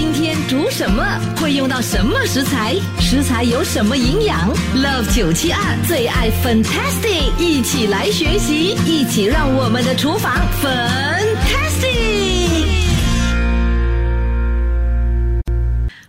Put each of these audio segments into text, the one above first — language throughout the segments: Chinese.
今天煮什么？会用到什么食材？食材有什么营养？Love 九七二最爱 Fantastic，一起来学习，一起让我们的厨房 Fantastic。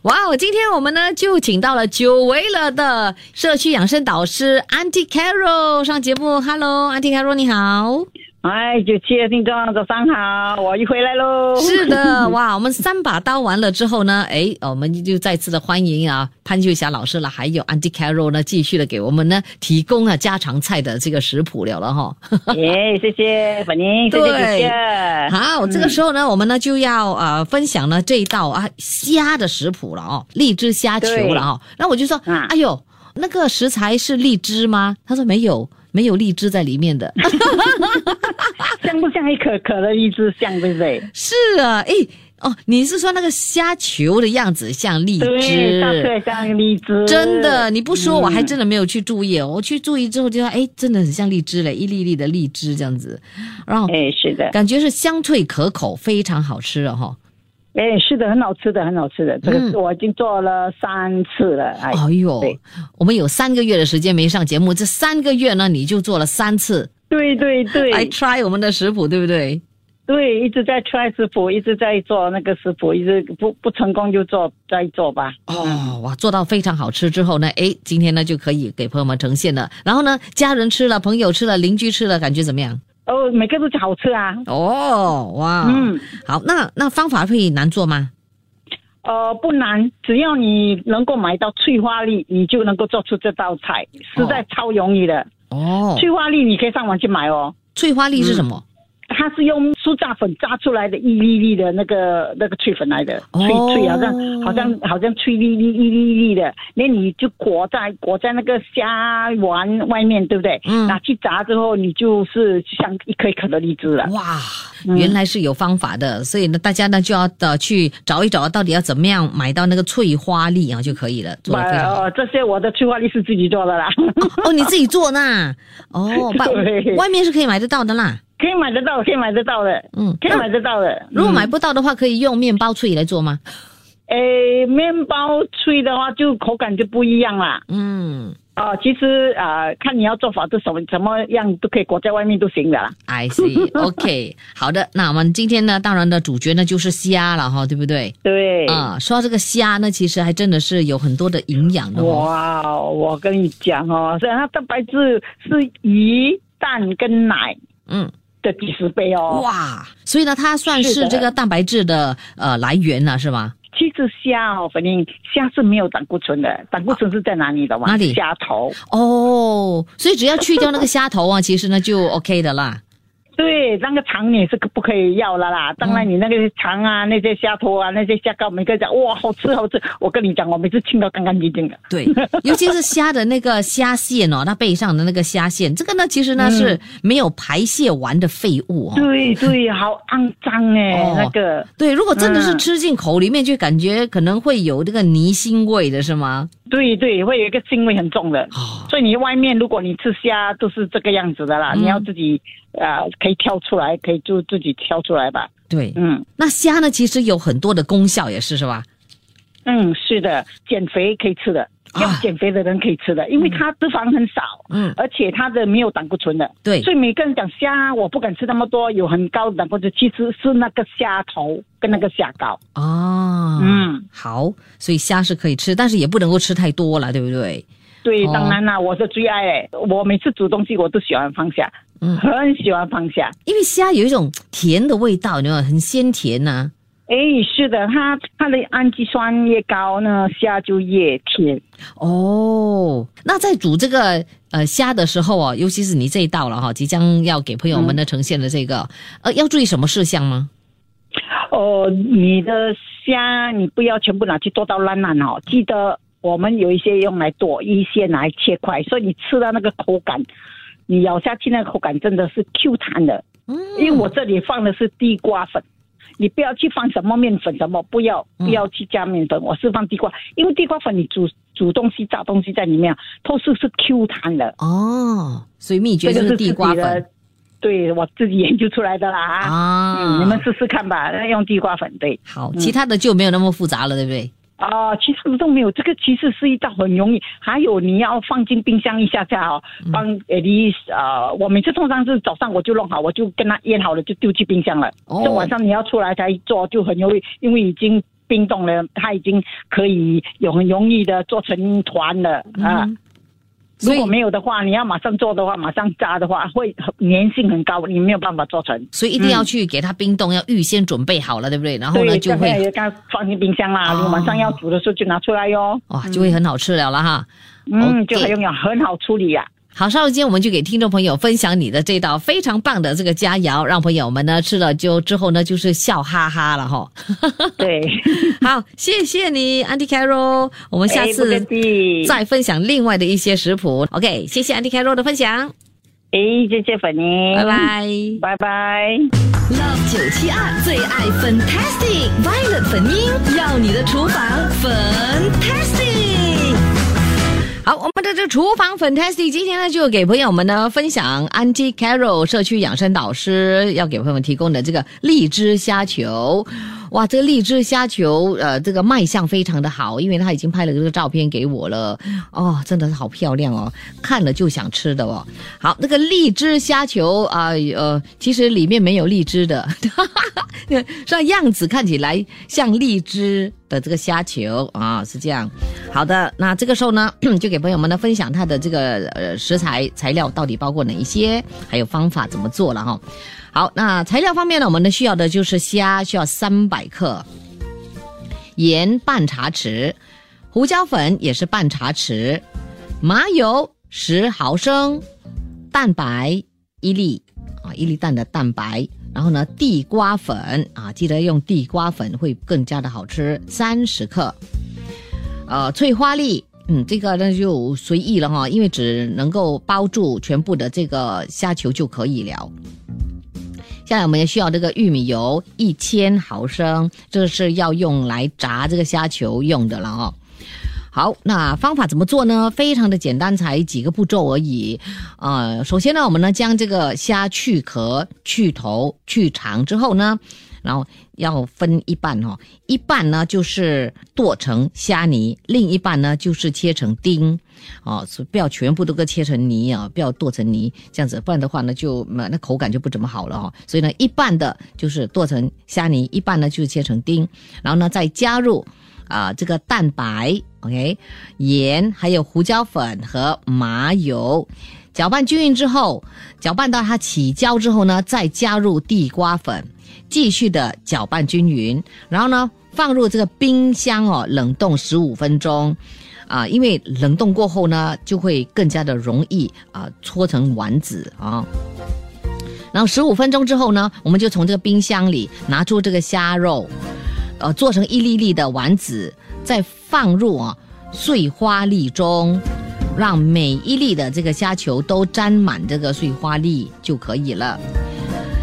哇哦！今天我们呢就请到了久违了的社区养生导师 Auntie Carol 上节目。Hello，Auntie Carol，你好。哎，九七的听众早上好，我又回来喽。是的，哇，我们三把刀完了之后呢，哎，我们就再次的欢迎啊潘秀霞老师了，还有 Auntie Carol 呢，继续的给我们呢提供啊家常菜的这个食谱了了哈。耶，谢谢粉宁，谢谢姐姐。好，这个时候呢，我们呢就要呃分享呢这一道啊虾的食谱了哦，荔枝虾球了哦。那我就说，啊哎呦，那个食材是荔枝吗？他说没有。没有荔枝在里面的，像不像一颗颗的荔枝像，对不对？是啊，哎，哦，你是说那个虾球的样子像荔枝？对，对，像荔枝。真的，你不说、嗯、我还真的没有去注意。我去注意之后就说，哎，真的很像荔枝嘞，一粒粒的荔枝这样子。然后，哎，是的，感觉是香脆可口，非常好吃了哈。哎，是的，很好吃的，很好吃的。这个是我已经做了三次了。哎，哎呦，我们有三个月的时间没上节目，这三个月呢，你就做了三次。对对对，来 try 我们的食谱，对不对？对，一直在 try 食谱，一直在做那个食谱，一直不不成功就做再做吧。哦，哇，做到非常好吃之后呢，哎，今天呢就可以给朋友们呈现了。然后呢，家人吃了，朋友吃了，邻居吃了，感觉怎么样？哦，每个都好吃啊！哦，哇，嗯，好，那那方法会难做吗？呃，不难，只要你能够买到翠花粒，你就能够做出这道菜，实在超容易的。哦，翠花粒你可以上网去买哦。翠花粒是什么？嗯它是用酥炸粉炸出来的一粒粒的那个那个脆粉来的，脆脆好像好像好像脆粒粒一粒粒的，那你就裹在裹在那个虾丸外面，对不对？嗯。拿去炸之后，你就是像一颗一颗的荔枝了。哇，原来是有方法的，所以呢，大家呢就要的去找一找，到底要怎么样买到那个翠花粒啊就可以了。做的非常好。哦，这些我的翠花粒是自己做的啦。哦，你自己做呢？哦，外外面是可以买得到的啦。可以买得到，可以买得到的，嗯，可以买得到的。如果买不到的话，可以用面包脆来做吗？诶，面包脆的话，就口感就不一样啦。嗯，哦，其实啊、呃，看你要做法是什么怎么样都可以裹在外面都行的啦。I see，OK，okay, 好的。那我们今天呢，当然的主角呢就是虾了哈，对不对？对。啊、嗯，说到这个虾呢，其实还真的是有很多的营养的、哦。哇，我跟你讲哦，虽然它蛋白质是鱼、蛋跟奶，嗯。的几十倍哦！哇，所以呢，它算是这个蛋白质的呃来源了，是吗？其实虾哦，反正虾是没有胆固醇的，胆固醇是在哪里的吗？哪里？虾头哦，所以只要去掉那个虾头啊，其实呢就 OK 的啦。对，那个肠你是不可以要了啦。当然，你那个肠啊、嗯、那些虾头啊、那些虾膏，每个讲哇，好吃好吃。我跟你讲，我每次清到干干净净的。对，尤其是虾的那个虾线哦，它背上的那个虾线，这个呢，其实呢、嗯、是没有排泄完的废物哦。对对，好肮脏哎，哦、那个。对，如果真的是吃进口里面，就感觉可能会有这个泥腥味的，是吗？对对，会有一个腥味很重的。哦、所以你外面如果你吃虾都是这个样子的啦，嗯、你要自己。啊、呃，可以挑出来，可以就自己挑出来吧。对，嗯，那虾呢，其实有很多的功效，也是是吧？嗯，是的，减肥可以吃的，要减肥的人可以吃的，因为它脂肪很少，嗯，而且它的没有胆固醇的。对，所以每个人讲虾，我不敢吃那么多，有很高的胆固醇，其实是那个虾头跟那个虾膏。哦，嗯，好，所以虾是可以吃，但是也不能够吃太多了，对不对？对，当然啦，哦、我是最爱诶，我每次煮东西我都喜欢放虾。嗯，很喜欢放虾，因为虾有一种甜的味道，你知道，很鲜甜呐、啊。哎，是的，它它的氨基酸越高呢，虾就越甜。哦，那在煮这个呃虾的时候啊，尤其是你这一道了哈，即将要给朋友们的呈现的这个，嗯、呃，要注意什么事项吗？哦，哦，你的虾你不要全部拿去剁到烂烂哦，记得我们有一些用来剁，一些拿来切块，所以你吃到那个口感，你咬下去那个口感真的是 Q 弹的。嗯，因为我这里放的是地瓜粉，你不要去放什么面粉什么，不要不要去加面粉，我是放地瓜，因为地瓜粉你煮煮东西炸东西在里面，都是是 Q 弹的。哦，所以秘诀就是地瓜粉。对我自己研究出来的啦啊！嗯，你们试试看吧，用地瓜粉对。好，其他的就没有那么复杂了，对不对？啊，其实都没有，这个其实是一道很容易。还有你要放进冰箱一下下哦，帮诶你呃，我每次通常是早上我就弄好，我就跟他腌好了，就丢去冰箱了。哦。这晚上你要出来才做，就很容易，因为已经冰冻了，它已经可以有很容易的做成团了啊。如果没有的话，你要马上做的话，马上炸的话，会粘性很高，你没有办法做成。所以一定要去给它冰冻，要预先准备好了，对不对？然后呢，就会刚放进冰箱啦。你晚上要煮的时候就拿出来哟。哇，就会很好吃了了哈。嗯，就很有很好处理呀。好，稍后间我们就给听众朋友分享你的这道非常棒的这个佳肴，让朋友们呢吃了就之后呢就是笑哈哈了哈。对，好，谢谢你，Andy Carol，我们下次再分享另外的一些食谱。OK，谢谢 Andy Carol 的分享。诶，谢谢粉妮，拜拜，拜拜。Love 九七二最爱 Fantastic Violet 粉音，要你的厨房 Fantastic。好，我们的这厨房 fantastic，今天呢就给朋友们呢分享 Auntie Carol 社区养生导师要给朋友们提供的这个荔枝虾球。哇，这个荔枝虾球，呃，这个卖相非常的好，因为他已经拍了这个照片给我了。哦，真的是好漂亮哦，看了就想吃的哦。好，那个荔枝虾球啊，呃，其实里面没有荔枝的，这样子看起来像荔枝的这个虾球啊，是这样。好的，那这个时候呢，就给朋友们呢分享它的这个呃食材材料到底包括哪一些，还有方法怎么做了哈。好，那材料方面呢，我们呢需要的就是虾，需要三百克，盐半茶匙，胡椒粉也是半茶匙，麻油十毫升，蛋白一粒。啊，一粒蛋的蛋白，然后呢，地瓜粉。啊，记得用地瓜粉会更加的好吃，三十克，呃，翠花粒，嗯，这个那就随意了哈，因为只能够包住全部的这个虾球就可以了。下来我们也需要这个玉米油一千毫升，这是要用来炸这个虾球用的了哦。好，那方法怎么做呢？非常的简单，才几个步骤而已。啊，首先呢，我们呢将这个虾去壳、去头、去肠之后呢。然后要分一半哈，一半呢就是剁成虾泥，另一半呢就是切成丁，哦，不要全部都给切成泥啊，不要剁成泥，这样子，不然的话呢就那口感就不怎么好了哈。所以呢，一半的就是剁成虾泥，一半呢就是切成丁，然后呢再加入啊这个蛋白，OK，盐，还有胡椒粉和麻油，搅拌均匀之后，搅拌到它起胶之后呢，再加入地瓜粉。继续的搅拌均匀，然后呢，放入这个冰箱哦，冷冻十五分钟，啊，因为冷冻过后呢，就会更加的容易啊搓成丸子啊。然后十五分钟之后呢，我们就从这个冰箱里拿出这个虾肉，呃，做成一粒粒的丸子，再放入啊碎花粒中，让每一粒的这个虾球都沾满这个碎花粒就可以了。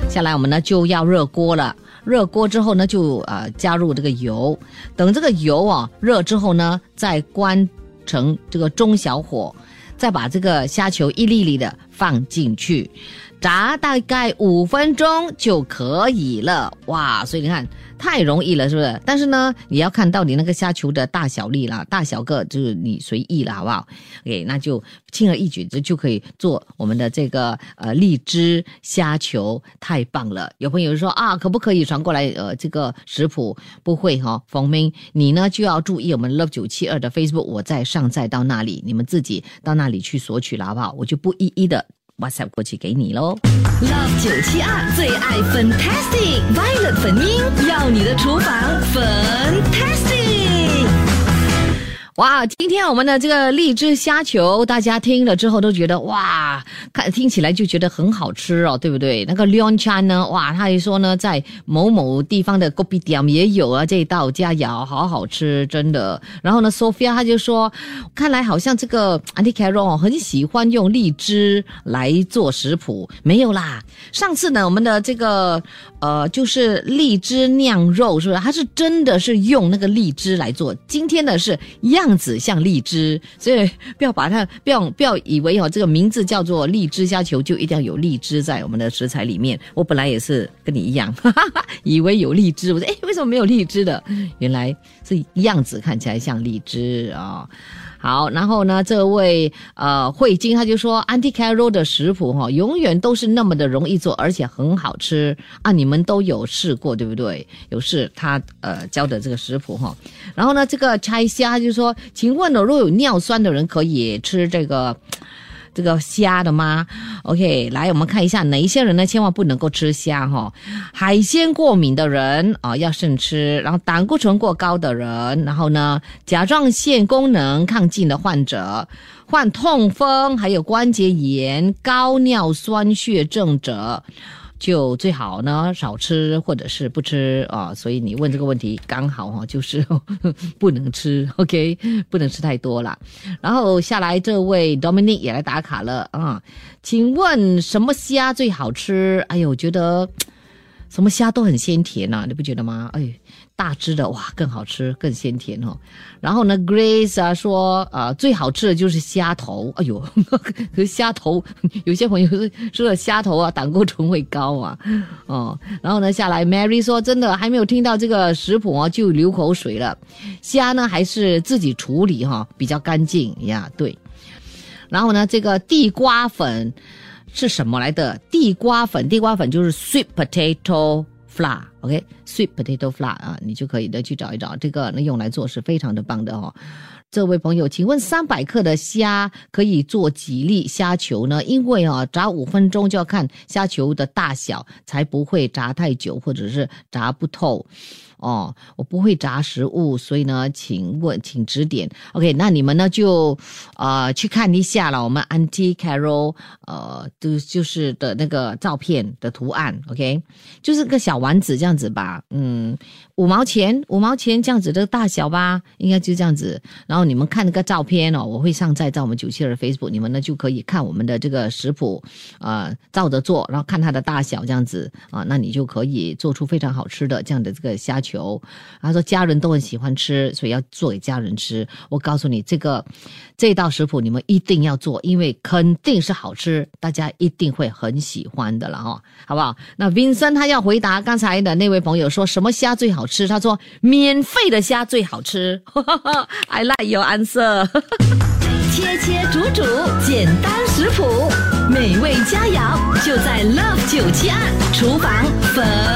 下来我们呢就要热锅了，热锅之后呢就呃加入这个油，等这个油啊热之后呢再关成这个中小火，再把这个虾球一粒粒的放进去，炸大概五分钟就可以了。哇，所以你看。太容易了，是不是？但是呢，你要看到你那个虾球的大小粒了，大小个就是你随意了，好不好？OK，那就轻而易举就就可以做我们的这个呃荔枝虾球，太棒了！有朋友说啊，可不可以传过来？呃，这个食谱不会哈，冯明，你呢就要注意我们 Love 九七二的 Facebook，我再上载到那里，你们自己到那里去索取了，好不好？我就不一一的。WhatsApp 过去给你喽。Love 九七二最爱 Fantastic Violet 粉音，要你的厨房 Fantastic。哇，今天我们的这个荔枝虾球，大家听了之后都觉得哇，看听起来就觉得很好吃哦，对不对？那个 Leon Chan 呢，哇，他还说呢，在某某地方的 Gopidam 也有啊这一道佳肴，好好吃，真的。然后呢，Sophia 他就说，看来好像这个 a n t i Carol 很喜欢用荔枝来做食谱，没有啦。上次呢，我们的这个呃，就是荔枝酿肉，是不是？它是真的是用那个荔枝来做。今天呢是样样子像荔枝，所以不要把它不要不要以为哦，这个名字叫做荔枝虾球就一定要有荔枝在我们的食材里面。我本来也是跟你一样，哈哈哈以为有荔枝，我说哎，为什么没有荔枝的？原来是样子看起来像荔枝啊。好，然后呢，这位呃慧晶他就说，Auntie Carol 的食谱哈，永远都是那么的容易做，而且很好吃啊！你们都有试过对不对？有试他呃教的这个食谱哈。然后呢，这个拆虾就说，请问呢，若有尿酸的人可以吃这个？这个虾的吗？OK，来我们看一下哪一些人呢？千万不能够吃虾哈，海鲜过敏的人啊要慎吃，然后胆固醇过高的人，然后呢甲状腺功能亢进的患者，患痛风还有关节炎、高尿酸血症者。就最好呢少吃或者是不吃啊，所以你问这个问题刚好哈，就是不能吃，OK，不能吃太多了。然后下来这位 Dominic 也来打卡了啊，请问什么虾最好吃？哎呦，我觉得什么虾都很鲜甜呐，你不觉得吗？哎。大只的哇，更好吃，更鲜甜哦。然后呢，Grace 啊说，呃，最好吃的就是虾头。哎呦，可是虾头有些朋友说了虾头啊，胆固醇会高啊。哦，然后呢，下来 Mary 说，真的还没有听到这个食谱哦，就流口水了。虾呢，还是自己处理哈，比较干净呀。对。然后呢，这个地瓜粉是什么来的？地瓜粉，地瓜粉就是 sweet potato。flour，OK，sweet potato flour 啊，你就可以的去找一找这个，那用来做是非常的棒的哦。这位朋友，请问三百克的虾可以做几粒虾球呢？因为啊，炸五分钟就要看虾球的大小，才不会炸太久或者是炸不透。哦，我不会炸食物，所以呢，请问，请指点。OK，那你们呢就，呃，去看一下了。我们 Auntie Carol，呃，就就是的那个照片的图案，OK，就是个小丸子这样子吧，嗯。五毛钱，五毛钱这样子的大小吧，应该就这样子。然后你们看那个照片哦，我会上载在我们九七二 Facebook，你们呢就可以看我们的这个食谱，啊，照着做，然后看它的大小这样子啊，那你就可以做出非常好吃的这样的这个虾球。他说家人都很喜欢吃，所以要做给家人吃。我告诉你，这个这道食谱你们一定要做，因为肯定是好吃，大家一定会很喜欢的了哈，好不好？那 Vincent 他要回答刚才的那位朋友说什么虾最好。吃，他说免费的虾最好吃。I like your answer。切切煮煮，简单食谱，美味佳肴就在 Love 九七二厨房粉。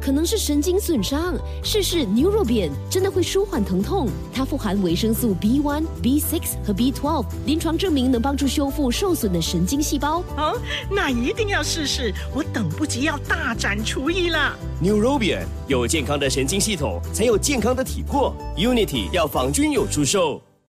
可能是神经损伤，试试 Neurobian 真的会舒缓疼痛。它富含维生素 B1、B6 和 B12，临床证明能帮助修复受损的神经细胞。哦，那一定要试试！我等不及要大展厨艺了。Neurobian 有健康的神经系统，才有健康的体魄。Unity 要仿君有出售。